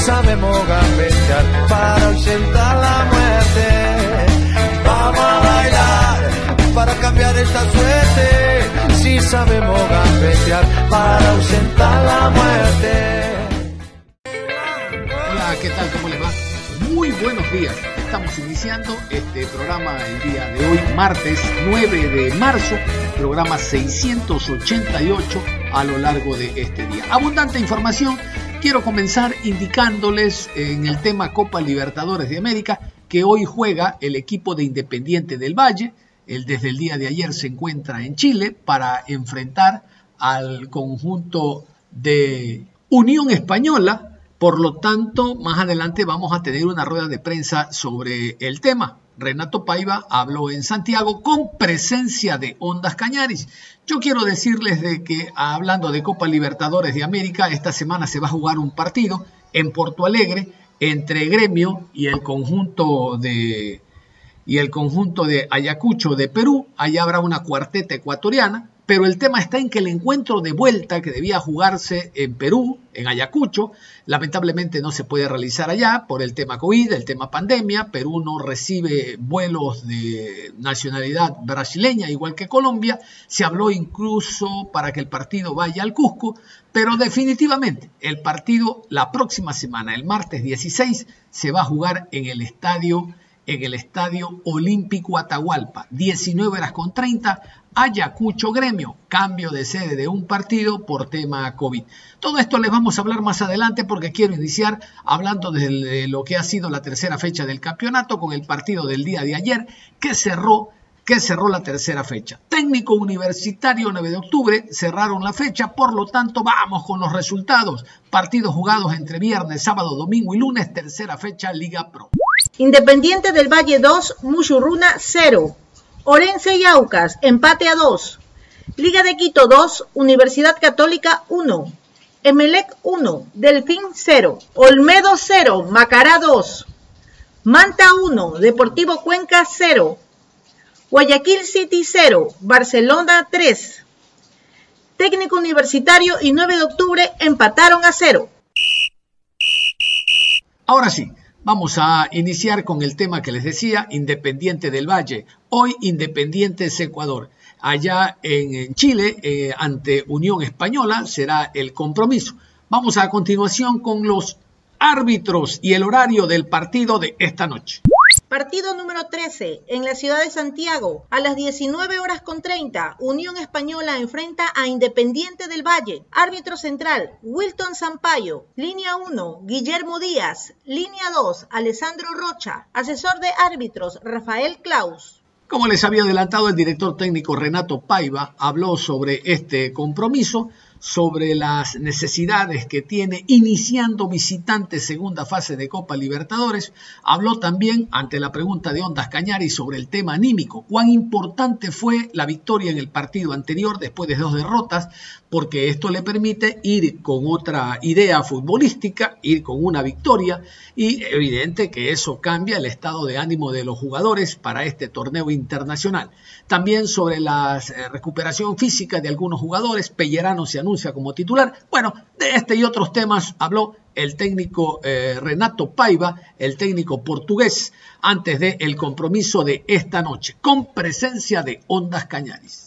Sabemos gambetear para ausentar la muerte. Vamos a bailar para cambiar esta suerte. Si sabemos gambetear para ausentar la muerte. Hola, ¿qué tal? ¿Cómo les va? Muy buenos días. Estamos iniciando este programa el día de hoy, martes 9 de marzo, programa 688 a lo largo de este día. Abundante información Quiero comenzar indicándoles en el tema Copa Libertadores de América que hoy juega el equipo de Independiente del Valle. El desde el día de ayer se encuentra en Chile para enfrentar al conjunto de Unión Española. Por lo tanto, más adelante vamos a tener una rueda de prensa sobre el tema. Renato Paiva habló en Santiago con presencia de Ondas Cañaris. Yo quiero decirles de que hablando de Copa Libertadores de América, esta semana se va a jugar un partido en Porto Alegre entre Gremio y el conjunto de y el conjunto de Ayacucho de Perú. Allá habrá una cuarteta ecuatoriana pero el tema está en que el encuentro de vuelta que debía jugarse en Perú, en Ayacucho, lamentablemente no se puede realizar allá por el tema COVID, el tema pandemia. Perú no recibe vuelos de nacionalidad brasileña, igual que Colombia. Se habló incluso para que el partido vaya al Cusco, pero definitivamente el partido la próxima semana, el martes 16, se va a jugar en el estadio en el Estadio Olímpico Atahualpa, 19 horas con 30, Ayacucho Gremio, cambio de sede de un partido por tema COVID. Todo esto les vamos a hablar más adelante porque quiero iniciar hablando de lo que ha sido la tercera fecha del campeonato con el partido del día de ayer que cerró que cerró la tercera fecha. Técnico Universitario 9 de octubre cerraron la fecha, por lo tanto vamos con los resultados. Partidos jugados entre viernes, sábado, domingo y lunes, tercera fecha Liga Pro. Independiente del Valle 2, Muchurruna 0. Orense y Aucas, empate a 2. Liga de Quito 2, Universidad Católica 1. Emelec 1, Delfín 0. Olmedo 0, Macará 2. Manta 1, Deportivo Cuenca 0. Guayaquil City 0, Barcelona 3. Técnico Universitario y 9 de octubre empataron a 0. Ahora sí, Vamos a iniciar con el tema que les decía, Independiente del Valle. Hoy Independiente es Ecuador. Allá en Chile, eh, ante Unión Española, será el compromiso. Vamos a continuación con los árbitros y el horario del partido de esta noche. Partido número 13 en la ciudad de Santiago. A las 19 horas con 30, Unión Española enfrenta a Independiente del Valle. Árbitro central, Wilton Sampaio. Línea 1, Guillermo Díaz. Línea 2, Alessandro Rocha. Asesor de árbitros, Rafael Klaus. Como les había adelantado, el director técnico Renato Paiva habló sobre este compromiso sobre las necesidades que tiene iniciando visitante segunda fase de Copa Libertadores. Habló también ante la pregunta de Ondas Cañari sobre el tema anímico, cuán importante fue la victoria en el partido anterior después de dos derrotas, porque esto le permite ir con otra idea futbolística, ir con una victoria y evidente que eso cambia el estado de ánimo de los jugadores para este torneo internacional. También sobre la eh, recuperación física de algunos jugadores, Pellerano se anuncia como titular. Bueno, de este y otros temas habló el técnico eh, Renato Paiva, el técnico portugués, antes del compromiso de esta noche, con presencia de Ondas Cañaris.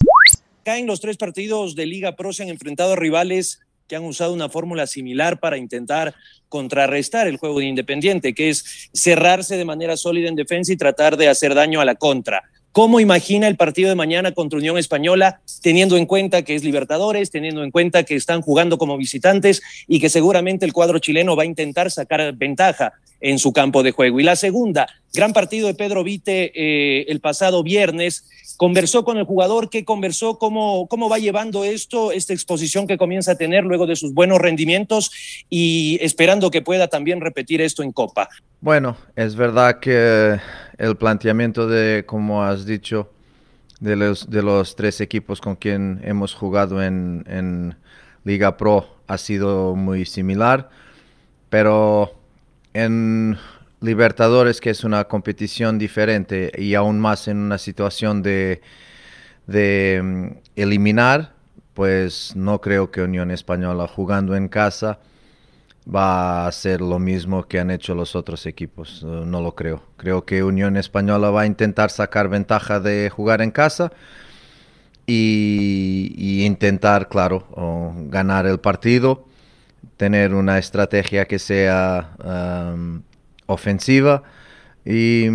Acá en los tres partidos de Liga Pro se han enfrentado a rivales que han usado una fórmula similar para intentar contrarrestar el juego de Independiente, que es cerrarse de manera sólida en defensa y tratar de hacer daño a la contra. ¿Cómo imagina el partido de mañana contra Unión Española, teniendo en cuenta que es Libertadores, teniendo en cuenta que están jugando como visitantes y que seguramente el cuadro chileno va a intentar sacar ventaja en su campo de juego? Y la segunda, gran partido de Pedro Vite eh, el pasado viernes. Conversó con el jugador, ¿qué conversó? ¿Cómo, ¿Cómo va llevando esto, esta exposición que comienza a tener luego de sus buenos rendimientos y esperando que pueda también repetir esto en Copa? Bueno, es verdad que el planteamiento de, como has dicho, de los, de los tres equipos con quien hemos jugado en, Liga Pro ha sido muy similar, pero en Libertadores, que es una competición diferente y aún más en una situación de, de mm, eliminar, pues no creo que Unión Española jugando en casa va a hacer lo mismo que han hecho los otros equipos. Uh, no lo creo. Creo que Unión Española va a intentar sacar ventaja de jugar en casa y, intentar, claro, ganar el partido, tener una estrategia que sea ofensiva y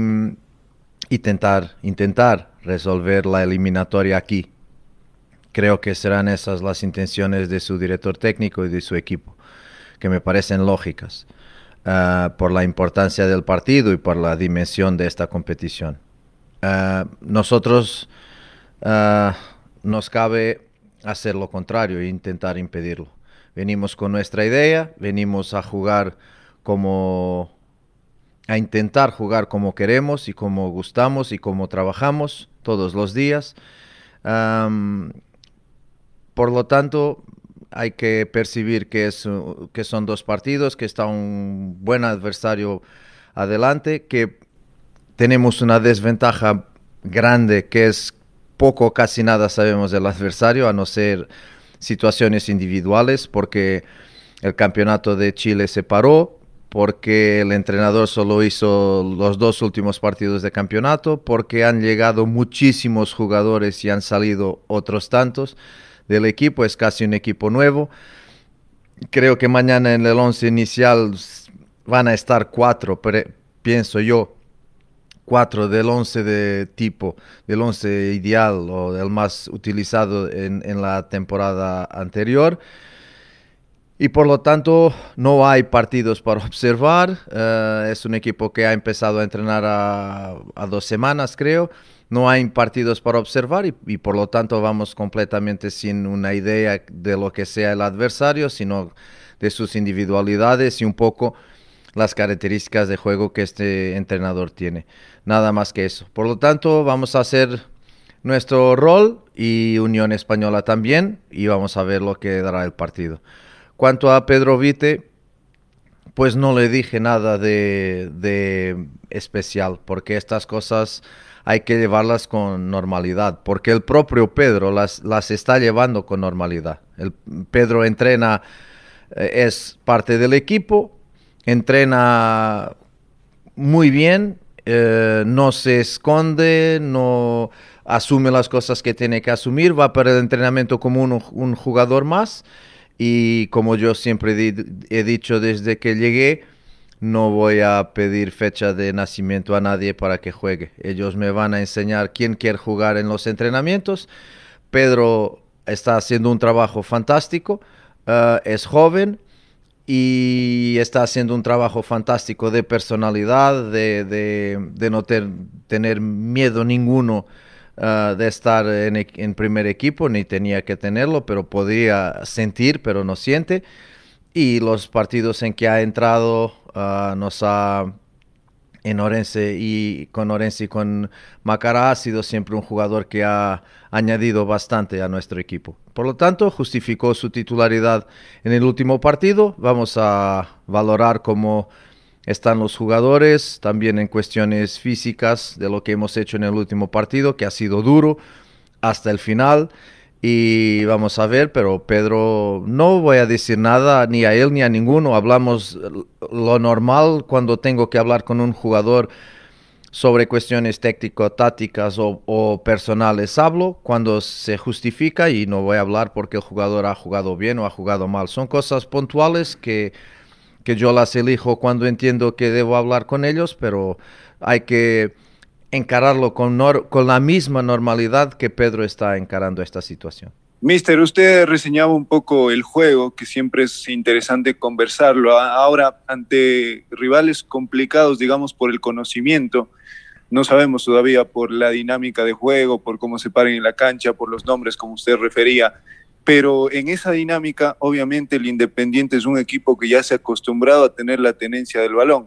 intentar, intentar resolver la eliminatoria aquí. Creo que serán esas las intenciones de su director técnico y de su equipo que me parecen lógicas uh, por la importancia del partido y por la dimensión de esta competición. Uh, nosotros uh, nos cabe hacer lo contrario e intentar impedirlo. Venimos con nuestra idea, venimos a jugar como a intentar jugar como queremos y como gustamos y como trabajamos todos los días. Por lo tanto, hay que percibir que, es, que son dos partidos, que está un buen adversario adelante, que tenemos una desventaja grande que es poco, casi nada sabemos del adversario, a no ser situaciones individuales, porque el campeonato de Chile se paró, porque el entrenador solo hizo los dos últimos partidos de campeonato, porque han llegado muchísimos jugadores y han salido otros tantos del equipo, es casi un equipo nuevo. Creo que mañana en el 11 inicial van a estar cuatro, pienso yo, cuatro del 11 de tipo, del 11 ideal o del más utilizado en, la temporada anterior. Y por lo tanto no hay partidos para observar. Eh, es un equipo que ha empezado a entrenar a dos semanas, creo no hay partidos para observar y, por lo tanto vamos completamente sin una idea de lo que sea el adversario, sino de sus individualidades y un poco las características de juego que este entrenador tiene. Nada más que eso. Por lo tanto, vamos a hacer nuestro rol y Unión Española también y vamos a ver lo que dará el partido. Cuanto a Pedro Vite, pues no le dije nada de, de especial porque estas cosas hay que llevarlas con normalidad, porque el propio Pedro las, las está llevando con normalidad. El Pedro entrena, eh, es parte del equipo, entrena muy bien, eh, no se esconde, no asume las cosas que tiene que asumir, va para el entrenamiento como un, un jugador más y como yo siempre he dicho desde que llegué, no voy a pedir fecha de nacimiento a nadie para que juegue. Ellos me van a enseñar quién quiere jugar en los entrenamientos. Pedro está haciendo un trabajo fantástico, eh, es joven y está haciendo un trabajo fantástico de personalidad, de, no tener miedo ninguno eh, de estar en, en primer equipo, ni tenía que tenerlo, pero podía sentir, pero no siente. Y los partidos en que ha entrado Ah, nos ha en Orense y con Orense y con Macará ha sido siempre un jugador que ha añadido bastante a nuestro equipo. Por lo tanto, justificó su titularidad en el último partido. Vamos a valorar cómo están los jugadores, también en cuestiones físicas de lo que hemos hecho en el último partido, que ha sido duro hasta el final y vamos a ver, pero Pedro, no voy a decir nada ni a él ni a ninguno. Hablamos lo normal cuando tengo que hablar con un jugador sobre cuestiones técnico-tácticas o, personales. Hablo cuando se justifica y no voy a hablar porque el jugador ha jugado bien o ha jugado mal. Son cosas puntuales que, que yo las elijo cuando entiendo que debo hablar con ellos, pero hay que encararlo con, con la misma normalidad que Pedro está encarando esta situación. Mister, usted reseñaba un poco el juego, que siempre es interesante conversarlo. Ahora, ante rivales complicados, digamos, por el conocimiento, no sabemos todavía por la dinámica de juego, por cómo se paren en la cancha, por los nombres, como usted refería. Pero en esa dinámica, obviamente, el Independiente es un equipo que ya se ha acostumbrado a tener la tenencia del balón.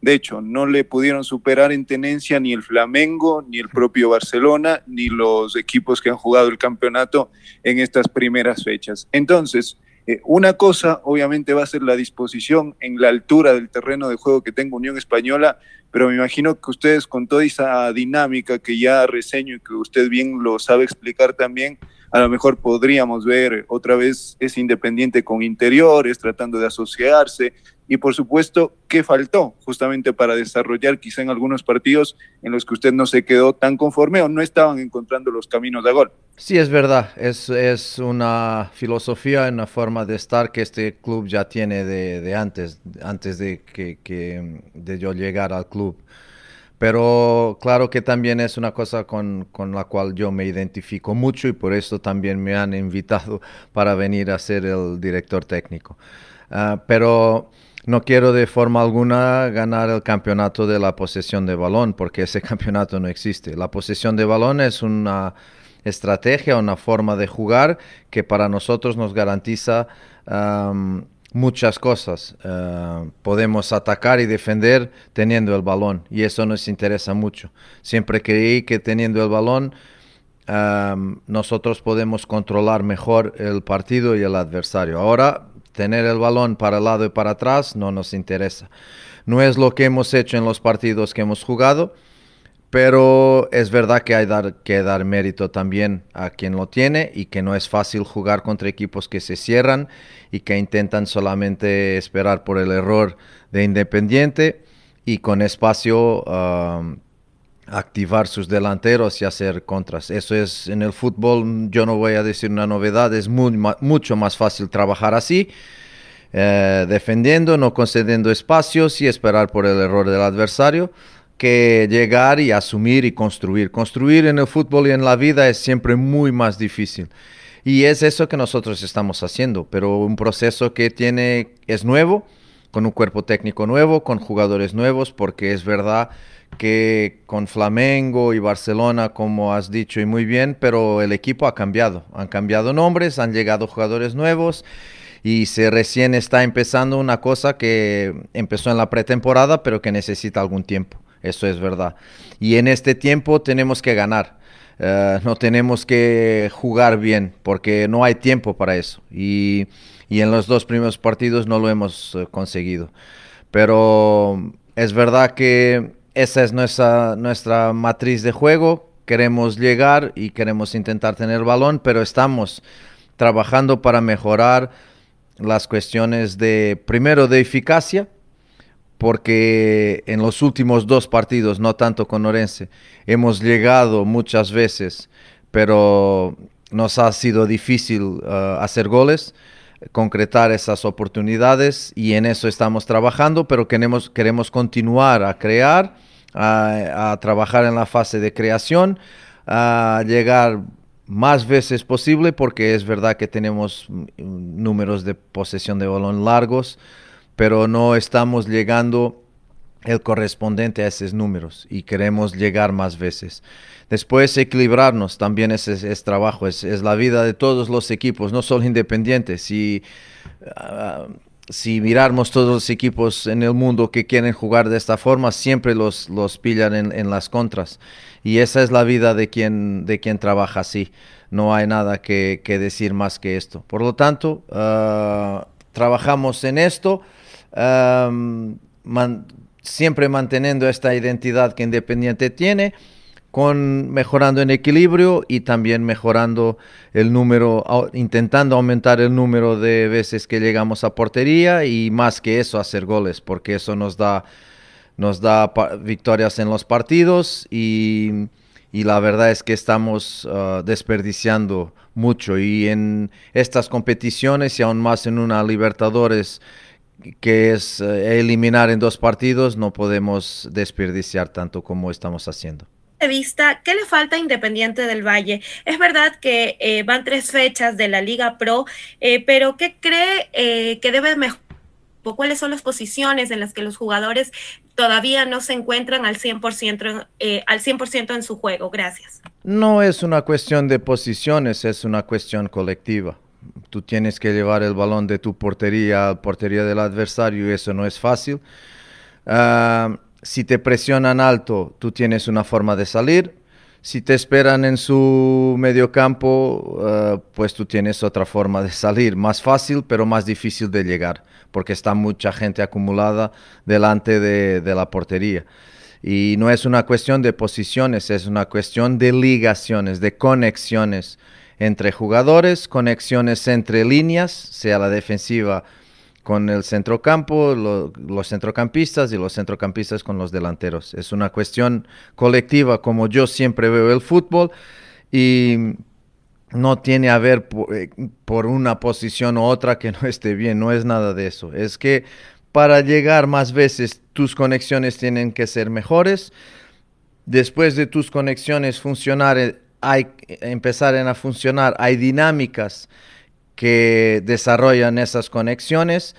De hecho, no le pudieron superar en tenencia ni el Flamengo, ni el propio Barcelona, ni los equipos que han jugado el campeonato en estas primeras fechas. Entonces, eh, una cosa obviamente va a ser la disposición en la altura del terreno de juego que tenga Unión Española, pero me imagino que ustedes con toda esa dinámica que ya reseño y que usted bien lo sabe explicar también, a lo mejor podríamos ver otra vez ese independiente con interiores, tratando de asociarse, y por supuesto, ¿qué faltó justamente para desarrollar quizá en algunos partidos en los que usted no se quedó tan conforme o no estaban encontrando los caminos de gol? Sí, es verdad, es, es una filosofía, una forma de estar que este club ya tiene de, de antes, antes de que, que, de yo llegar al club. Pero claro que también es una cosa con, con, la cual yo me identifico mucho y por eso también me han invitado para venir a ser el director técnico. Uh, pero no quiero de forma alguna ganar el campeonato de la posesión de balón, porque ese campeonato no existe. La posesión de balón es una estrategia, una forma de jugar que para nosotros nos garantiza um, muchas cosas. Uh, podemos atacar y defender teniendo el balón y eso nos interesa mucho. Siempre creí que teniendo el balón nosotros podemos controlar mejor el partido y el adversario. Ahora tener el balón para el lado y para atrás no nos interesa. No es lo que hemos hecho en los partidos que hemos jugado, pero es verdad que hay que dar mérito también a quien lo tiene y que no es fácil jugar contra equipos que se cierran y que intentan solamente esperar por el error de Independiente y con espacio uh, activar sus delanteros y hacer contras. Eso es en el fútbol, yo no voy a decir una novedad, es mucho más fácil trabajar así, eh, defendiendo, no concediendo espacios y esperar por el error del adversario, que llegar y asumir y construir. Construir en el fútbol y en la vida es siempre muy más difícil. Y es eso que nosotros estamos haciendo, pero un proceso que tiene, es nuevo, con un cuerpo técnico nuevo, con jugadores nuevos, porque es verdad que con Flamengo y Barcelona, como has dicho y muy bien, pero el equipo ha cambiado. Han cambiado nombres, han llegado jugadores nuevos y se recién está empezando una cosa que empezó en la pretemporada, pero que necesita algún tiempo. Eso es verdad. Y en este tiempo tenemos que ganar. Uh, no tenemos que jugar bien porque no hay tiempo para eso. Y, y en los dos primeros partidos no lo hemos uh, conseguido. Pero es verdad que esa es nuestra, nuestra matriz de juego. Queremos llegar y queremos intentar tener balón, pero estamos trabajando para mejorar las cuestiones de, primero, de eficacia, porque en los últimos dos partidos, no tanto con Orense, hemos llegado muchas veces, pero nos ha sido difícil uh, hacer goles concretar esas oportunidades y en eso estamos trabajando, pero queremos, queremos continuar a crear, a, trabajar en la fase de creación, a llegar más veces posible porque es verdad que tenemos números de posesión de balón largos, pero no estamos llegando el correspondiente a esos números y queremos llegar más veces. Después equilibrarnos también es, es, es trabajo, es, es, la vida de todos los equipos, no solo independientes. Si, uh, si miramos todos los equipos en el mundo que quieren jugar de esta forma, siempre los, los pillan en, en, las contras. Y esa es la vida de quien, de quien trabaja así. No hay nada que, que decir más que esto. Por lo tanto, uh, trabajamos en esto. Man, siempre manteniendo esta identidad que Independiente tiene, con mejorando en equilibrio y también mejorando el número, intentando aumentar el número de veces que llegamos a portería y más que eso hacer goles, porque eso nos da, nos da victorias en los partidos y, y la verdad es que estamos uh, desperdiciando mucho. Y en estas competiciones y aún más en una Libertadores que es eh, eliminar en dos partidos, no podemos desperdiciar tanto como estamos haciendo. de vista, ¿qué le falta a Independiente del Valle? Es verdad que eh, van tres fechas de la Liga Pro, eh, pero ¿qué cree eh, que debe mejorar? ¿Cuáles son las posiciones en las que los jugadores todavía no se encuentran al 100%, al 100 en su juego? Gracias. No es una cuestión de posiciones, es una cuestión colectiva. Tú tienes que llevar el balón de tu portería a portería del adversario y eso no es fácil. Uh, si te presionan alto, tú tienes una forma de salir. Si te esperan en su medio campo, eh, pues tú tienes otra forma de salir. Más fácil, pero más difícil de llegar, porque está mucha gente acumulada delante de, de la portería. Y no es una cuestión de posiciones, es una cuestión de ligaciones, de conexiones entre jugadores, conexiones entre líneas, sea la defensiva con el centrocampo, los centrocampistas y los centrocampistas con los delanteros. Es una cuestión colectiva como yo siempre veo el fútbol y no tiene a ver eh, por, una posición u otra que no esté bien, no es nada de eso. Es que para llegar más veces tus conexiones tienen que ser mejores. Después de tus conexiones funcionar, eh, hay empezar a funcionar, hay dinámicas que desarrollan esas conexiones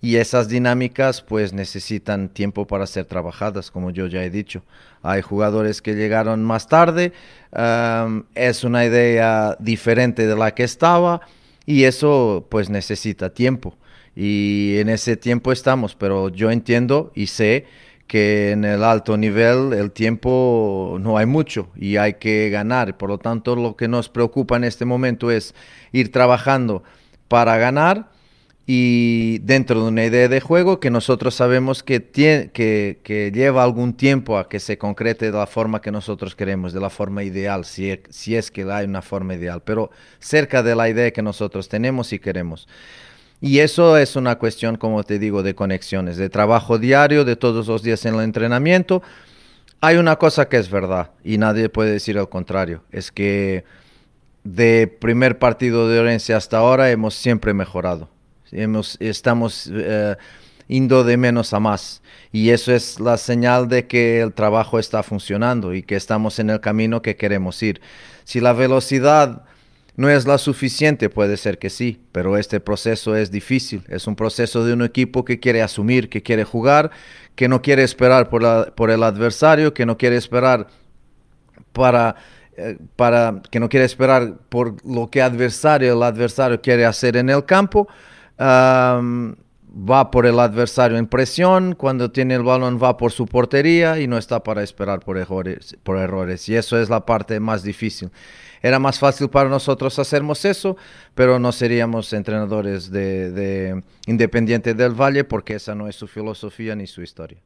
y esas dinámicas pues necesitan tiempo para ser trabajadas, como yo ya he dicho. Hay jugadores que llegaron más tarde, es una idea diferente de la que estaba y eso pues necesita tiempo. Y en ese tiempo estamos, pero yo entiendo y sé que en el alto nivel el tiempo no hay mucho y hay que ganar. Por lo tanto, lo que nos preocupa en este momento es ir trabajando para ganar y dentro de una idea de juego que nosotros sabemos que, tiene, que, lleva algún tiempo a que se concrete de la forma que nosotros queremos, de la forma ideal, si, e, si es que hay una forma ideal, pero cerca de la idea que nosotros tenemos y queremos. Y eso es una cuestión, como te digo, de conexiones, de trabajo diario, de todos los días en el entrenamiento. Hay una cosa que es verdad y nadie puede decir al contrario, es que de primer partido de Orense hasta ahora hemos siempre mejorado. Hemos, estamos eh, indo de menos a más. Y eso es la señal de que el trabajo está funcionando y que estamos en el camino que queremos ir. Si la velocidad no es la suficiente, puede ser que sí, pero este proceso es difícil. Es un proceso de un equipo que quiere asumir, que quiere jugar, que no quiere esperar por, el adversario, que no quiere esperar eh, para, que no quiere esperar por lo que adversario, el adversario quiere hacer en el campo. va por el adversario en presión, cuando tiene el balón va por su portería y no está para esperar por errores, por errores. Y eso es la parte más difícil. Era más fácil para nosotros hacernos eso, pero no seríamos entrenadores de, Independiente del Valle porque esa no es su filosofía ni su historia.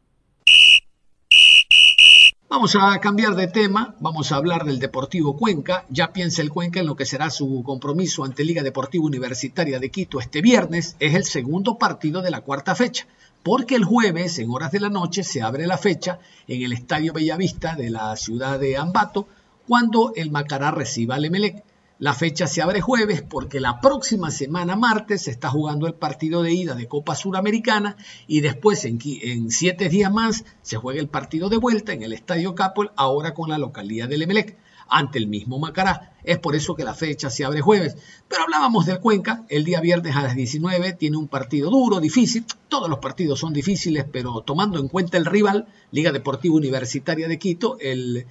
Vamos a cambiar de tema, vamos a hablar del Deportivo Cuenca. Ya piensa el Cuenca en lo que será su compromiso ante Liga Deportiva Universitaria de Quito este viernes. Es el segundo partido de la cuarta fecha, porque el jueves, en horas de la noche, se abre la fecha en el Estadio Bellavista de la ciudad de Ambato cuando el Macará reciba al Emelec. La fecha se abre jueves porque la próxima semana, martes, se está jugando el partido de ida de Copa Suramericana y después, en, siete días más, se juega el partido de vuelta en el Estadio Capol, ahora con la localidad del Emelec, ante el mismo Macará. Es por eso que la fecha se abre jueves. Pero hablábamos del Cuenca, el día viernes a las 19 tiene un partido duro, difícil. Todos los partidos son difíciles, pero tomando en cuenta el rival, Liga Deportiva Universitaria de Quito, el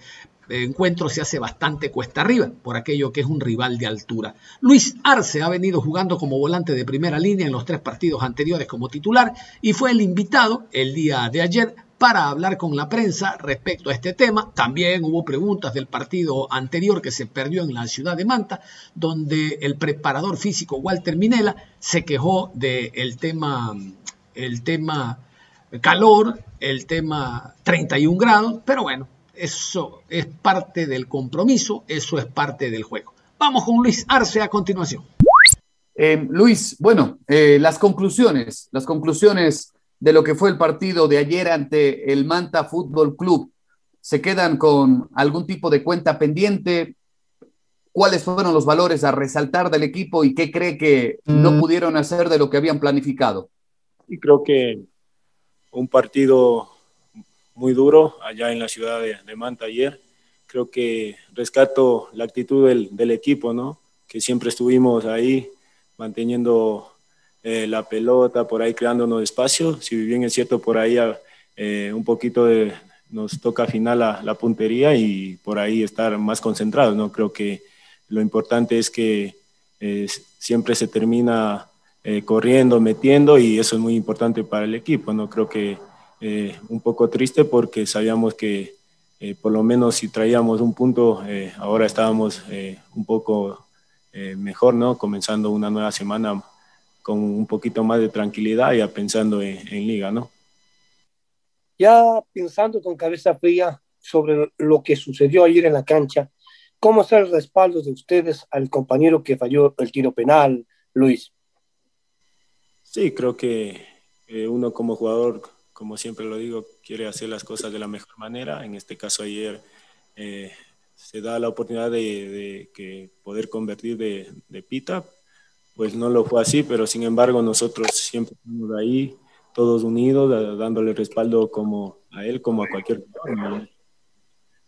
encuentro se hace bastante cuesta arriba, por aquello que es un rival de altura. Luis Arce ha venido jugando como volante de primera línea en los tres partidos anteriores como titular y fue el invitado el día de ayer para hablar con la prensa respecto a este tema. También hubo preguntas del partido anterior que se perdió en la ciudad de Manta, donde el preparador físico Walter Minela se quejó del tema, el tema calor, el tema 31 grados, pero bueno, eso es parte del compromiso, eso es parte del juego. Vamos con Luis Arce a continuación. Eh, Luis, bueno, eh, las conclusiones, las conclusiones de lo que fue el partido de ayer ante el Manta Fútbol Club, ¿se quedan con algún tipo de cuenta pendiente? ¿Cuáles fueron los valores a resaltar del equipo y qué cree que no mm. pudieron hacer de lo que habían planificado? Y creo que un partido muy duro allá en la ciudad de, Manta ayer. creo que rescato la actitud del, del equipo, ¿no? Que siempre estuvimos ahí manteniendo eh, la pelota, por ahí creándonos espacio. Si bien es cierto, por ahí eh, un poquito de, nos toca afinar la, la, puntería y por ahí estar más concentrados, ¿no? Creo que lo importante es que eh, siempre se termina corriendo, metiendo y eso es muy importante para el equipo, ¿no? Creo que un poco triste porque sabíamos que por lo menos si traíamos un punto, ahora estábamos un poco mejor, ¿no? Comenzando una nueva semana con un poquito más de tranquilidad ya pensando en, en liga, ¿no? Ya pensando con cabeza fría sobre lo que sucedió ayer en la cancha, ¿cómo está el respaldo de ustedes al compañero que falló el tiro penal, Luis? Sí, creo que eh, uno como jugador, como siempre lo digo, quiere hacer las cosas de la mejor manera. En este caso ayer eh, se da la oportunidad de, de que poder convertir de, de, pita, pues no lo fue así, pero sin embargo nosotros siempre estamos ahí, todos unidos, dándole respaldo como a él como a cualquier persona.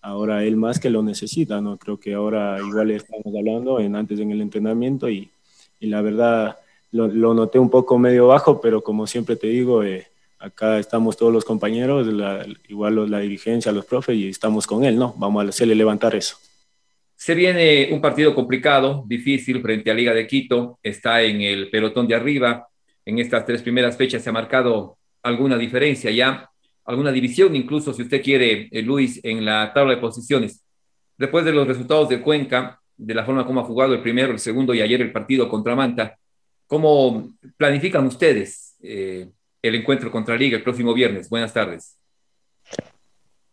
Ahora él más que lo necesita, ¿no? Creo que ahora igual estamos hablando en, antes en el entrenamiento y, y la verdad lo, lo, noté un poco medio bajo, pero como siempre te digo, eh, acá estamos todos los compañeros, igual la dirigencia, los profes y estamos con él, ¿no? Vamos a hacerle levantar eso. Se viene un partido complicado, difícil frente a Liga de Quito, está en el pelotón de arriba. En estas tres primeras fechas se ha marcado alguna diferencia ya, alguna división, incluso si usted quiere, eh, Luis, en la tabla de posiciones. Después de los resultados de Cuenca, de la forma como ha jugado el primero, el segundo y ayer el partido contra Manta, ¿cómo planifican ustedes eh, el encuentro contra Liga el próximo viernes? Buenas tardes.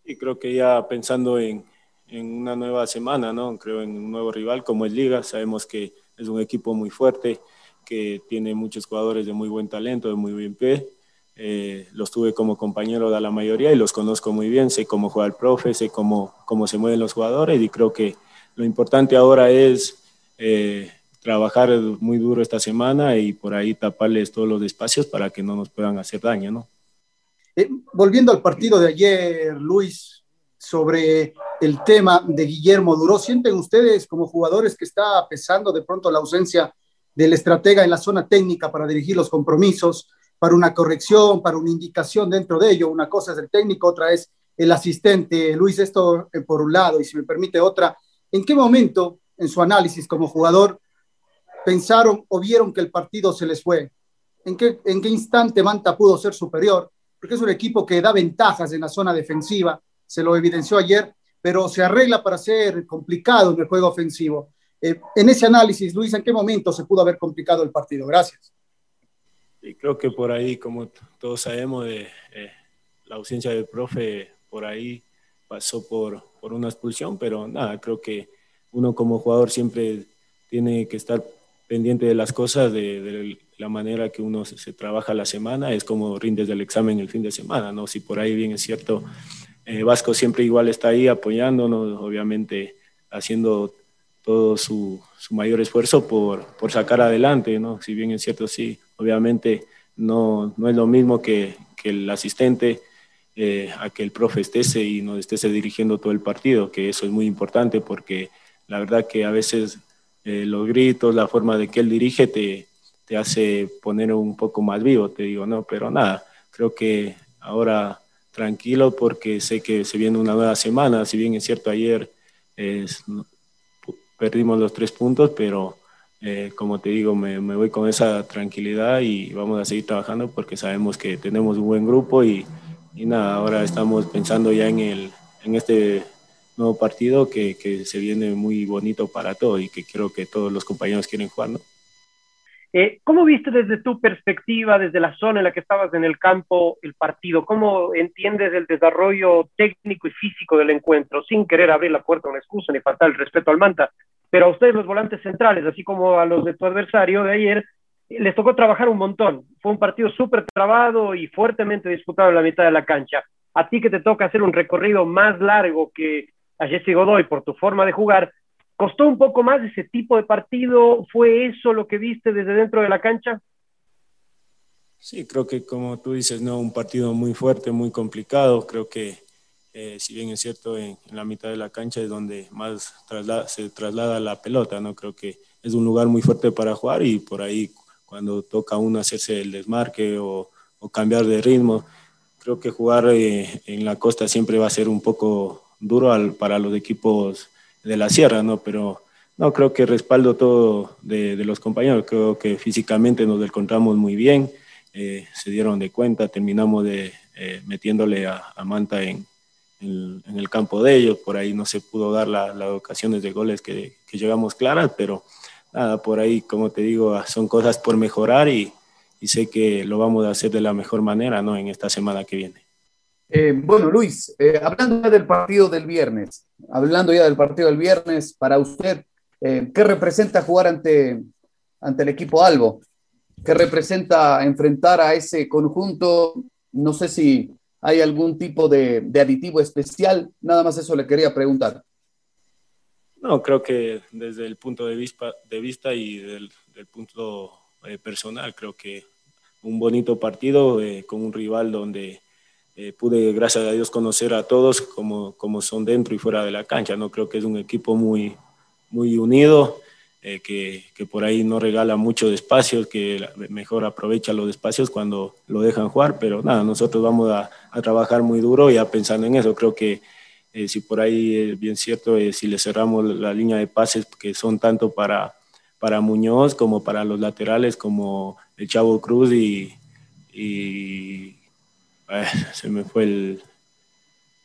Y creo que ya pensando en, una nueva semana, ¿no? Creo en un nuevo rival como es Liga. Sabemos que es un equipo muy fuerte, que tiene muchos jugadores de muy buen talento, de muy buen pie. Eh, los tuve como compañero de la mayoría y los conozco muy bien. Sé cómo juega el profe, sé cómo, cómo se mueven los jugadores y creo que lo importante ahora es eh, trabajar muy duro esta semana y por ahí taparles todos los espacios para que no nos puedan hacer daño, ¿no? Eh, volviendo al partido de ayer, Luis, sobre el tema de Guillermo Duró. ¿Sienten ustedes como jugadores que está pesando de pronto la ausencia del estratega en la zona técnica para dirigir los compromisos, para una corrección, para una indicación dentro de ello? Una cosa es el técnico, otra es el asistente. Luis, esto eh, por un lado, y si me permite otra, ¿en qué momento en su análisis como jugador pensaron o vieron que el partido se les fue? ¿En qué, en qué instante Manta pudo ser superior? Porque es un equipo que da ventajas en la zona defensiva, se lo evidenció ayer, pero se arregla para ser complicado en el juego ofensivo. Eh, en ese análisis, Luis, ¿en qué momento se pudo haber complicado el partido? Gracias. Y creo que por ahí, como todos sabemos, de, eh, la ausencia del profe por ahí pasó por, por una expulsión, pero nada, creo que uno como jugador siempre tiene que estar pendiente de las cosas, de, la manera que uno se, trabaja la semana, es como rindes del examen el fin de semana, ¿no? Si por ahí bien es cierto, eh, Vasco siempre igual está ahí apoyándonos, obviamente haciendo todo su, su mayor esfuerzo por, por, sacar adelante, ¿no? Si bien es cierto, sí, obviamente no, no es lo mismo que, que el asistente eh, a que el profe esté y nos esté dirigiendo todo el partido, que eso es muy importante porque la verdad que a veces eh, los gritos, la forma de que él dirige te, te hace poner un poco más vivo, te digo, ¿no? Pero nada, creo que ahora tranquilo porque sé que se viene una nueva semana, si bien es cierto ayer perdimos los tres puntos, pero eh, como te digo, me, me, voy con esa tranquilidad y vamos a seguir trabajando porque sabemos que tenemos un buen grupo y, y nada, ahora estamos pensando ya en, el, en este nuevo partido que, que se viene muy bonito para todos y que creo que todos los compañeros quieren jugar, ¿no? Eh, ¿Cómo viste desde tu perspectiva, desde la zona en la que estabas en el campo, el partido? ¿Cómo entiendes el desarrollo técnico y físico del encuentro? Sin querer abrir la puerta a una excusa ni faltar el respeto al Manta, pero a ustedes los volantes centrales, así como a los de tu adversario de ayer, les tocó trabajar un montón. Fue un partido súper trabado y fuertemente disputado en la mitad de la cancha. A ti que te toca hacer un recorrido más largo que a Jesse Godoy por tu forma de jugar, ¿Costó un poco más ese tipo de partido? ¿Fue eso lo que viste desde dentro de la cancha? Sí, creo que como tú dices, no, un partido muy fuerte, muy complicado. Creo que eh, si bien es cierto, en, la mitad de la cancha es donde más se traslada la pelota, ¿no? Creo que es un lugar muy fuerte para jugar y por ahí cuando toca uno hacerse el desmarque o, cambiar de ritmo, creo que jugar eh, en la costa siempre va a ser un poco duro para los equipos de la sierra, ¿no? Pero no, creo que respaldo todo de, los compañeros, creo que físicamente nos encontramos muy bien, eh, se dieron de cuenta, terminamos de eh, metiéndole a, Manta en, en, el campo de ellos, por ahí no se pudo dar las ocasiones de goles que, que, llegamos claras, pero nada, por ahí, como te digo, son cosas por mejorar y, y sé que lo vamos a hacer de la mejor manera ¿no? en esta semana que viene. Eh, bueno, Luis, eh, hablando ya del partido del viernes, hablando ya del partido del viernes, para usted, eh, ¿qué representa jugar ante, ante el equipo Albo? ¿Qué representa enfrentar a ese conjunto? No sé si hay algún tipo de, aditivo especial, nada más eso le quería preguntar. No, creo que desde el punto de vista, de vista y del, punto personal, creo que un bonito partido con un rival donde eh, pude, gracias a Dios, conocer a todos como, como son dentro y fuera de la cancha. No creo que es un equipo muy, muy unido, que, que, por ahí no regala mucho espacios, que mejor aprovecha los espacios cuando lo dejan jugar, pero nada, nosotros vamos a, a trabajar muy duro ya pensando en eso. Creo que eh, si por ahí es bien cierto, eh, si le cerramos la línea de pases que son tanto para, para Muñoz como para los laterales como el Chavo Cruz y, y se me fue el,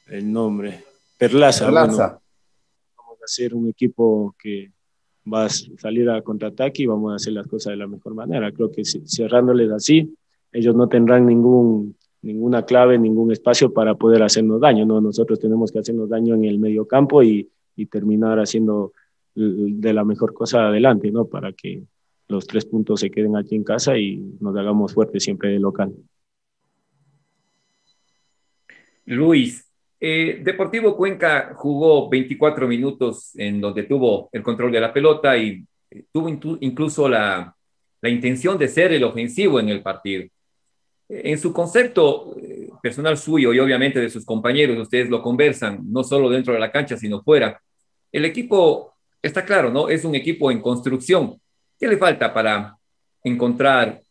el nombre, Perlaza. Perlaza. vamos a hacer un equipo que va a salir a contraataque y vamos a hacer las cosas de la mejor manera. Creo que cerrándoles así, ellos no tendrán ningún ninguna clave, ningún espacio para poder hacernos daño. ¿no? Nosotros tenemos que hacernos daño en el medio campo y, y terminar haciendo de la mejor cosa adelante, ¿no? Para que los tres puntos se queden aquí en casa y nos hagamos fuertes siempre de local. Luis, eh, Deportivo Cuenca jugó 24 minutos en donde tuvo el control de la pelota y eh, tuvo incluso la, intención de ser el ofensivo en el partido. En su concepto eh, personal suyo y obviamente de sus compañeros, ustedes lo conversan, no solo dentro de la cancha, sino fuera. El equipo, está claro, ¿no? Es un equipo en construcción. ¿Qué le falta para encontrar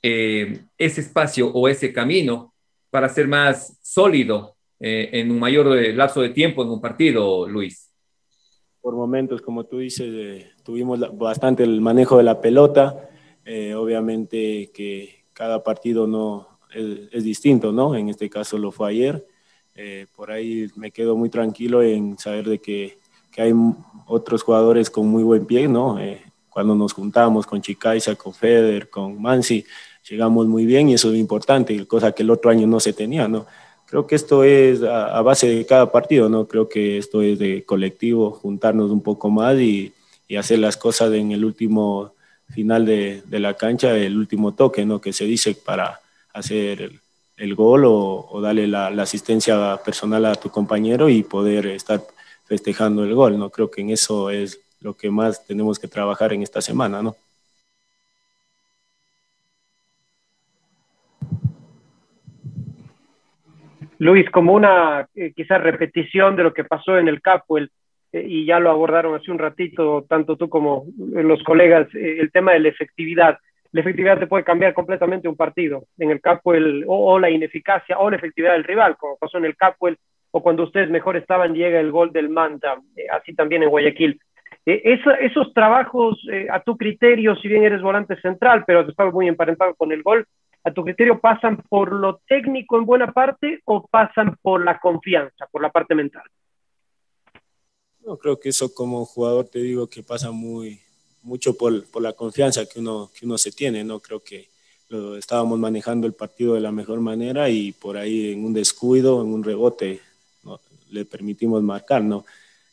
eh, ese espacio o ese camino para ser más sólido eh, en un mayor lapso de tiempo en un partido, Luis? Por momentos, como tú dices, tuvimos bastante el manejo de la pelota. obviamente que cada partido no es, distinto, ¿no? En este caso lo fue ayer. Eh, por ahí me quedo muy tranquilo en saber de que, que hay otros jugadores con muy buen pie, ¿no? Eh, cuando nos juntamos con Chicaiza, con Feder, con Mansi, llegamos muy bien y eso es importante, cosa que el otro año no se tenía, ¿no? Creo que esto es a, base de cada partido, ¿no? Creo que esto es de colectivo, juntarnos un poco más y, y hacer las cosas en el último final de, de, la cancha, el último toque, ¿no? Que se dice para hacer el, el gol o, darle la, la, asistencia personal a tu compañero y poder estar festejando el gol, ¿no? Creo que en eso es lo que más tenemos que trabajar en esta semana, ¿no? Luis, como una eh, quizás repetición de lo que pasó en el Capo, el eh, y ya lo abordaron hace un ratito, tanto tú como los colegas, eh, el tema de la efectividad. La efectividad te puede cambiar completamente un partido. En el campo, el, o, la ineficacia o la efectividad del rival, como pasó en el campo, el, o cuando ustedes mejor estaban, llega el gol del Manta, eh, así también en Guayaquil. esos trabajos, a tu criterio, si bien eres volante central, pero estás muy emparentado con el gol, ¿a tu criterio pasan por lo técnico en buena parte o pasan por la confianza, por la parte mental? No, creo que eso como jugador te digo que pasa muy mucho por, por, la confianza que uno, que uno se tiene, ¿no? Creo que lo, estábamos manejando el partido de la mejor manera y por ahí en un descuido, en un rebote, ¿no? le permitimos marcar, ¿no?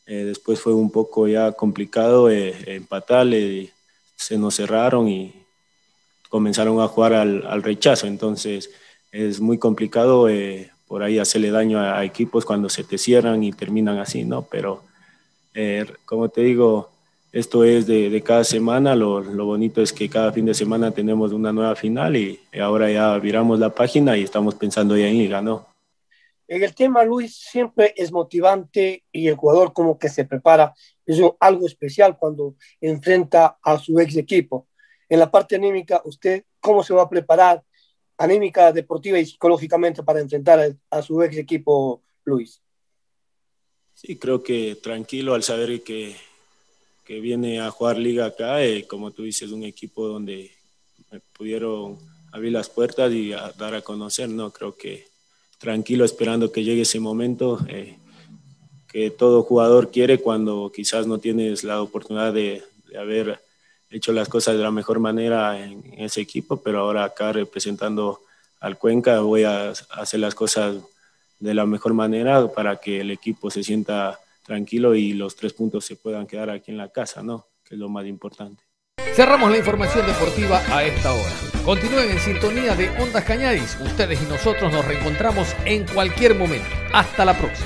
Eh, después fue un poco ya complicado eh, empatar, se nos cerraron y comenzaron a jugar al, al rechazo, entonces es muy complicado eh, por ahí hacerle daño a, a, equipos cuando se te cierran y terminan así, ¿no? Pero eh, como te digo, esto es de, de cada semana, lo, lo, bonito es que cada fin de semana tenemos una nueva final y, ahora ya viramos la página y estamos pensando ya en liga, ¿no? En el tema, Luis, siempre es motivante y el jugador como que se prepara. Es algo especial cuando enfrenta a su ex equipo. En la parte anímica, ¿usted cómo se va a preparar anímica, deportiva y psicológicamente para enfrentar a, su ex equipo, Luis? Sí, creo que tranquilo al saber que, que viene a jugar liga acá, eh, como tú dices, un equipo donde me pudieron abrir las puertas y dar a conocer, ¿no? Creo que tranquilo esperando que llegue ese momento eh, que todo jugador quiere cuando quizás no tienes la oportunidad de, de haber hecho las cosas de la mejor manera en, ese equipo, pero ahora acá representando al Cuenca voy a hacer las cosas de la mejor manera para que el equipo se sienta tranquilo y los tres puntos se puedan quedar aquí en la casa, ¿no? Que es lo más importante. Cerramos la información deportiva a esta hora. Continúen en sintonía de Ondas Cañadis. Ustedes y nosotros nos reencontramos en cualquier momento. Hasta la próxima.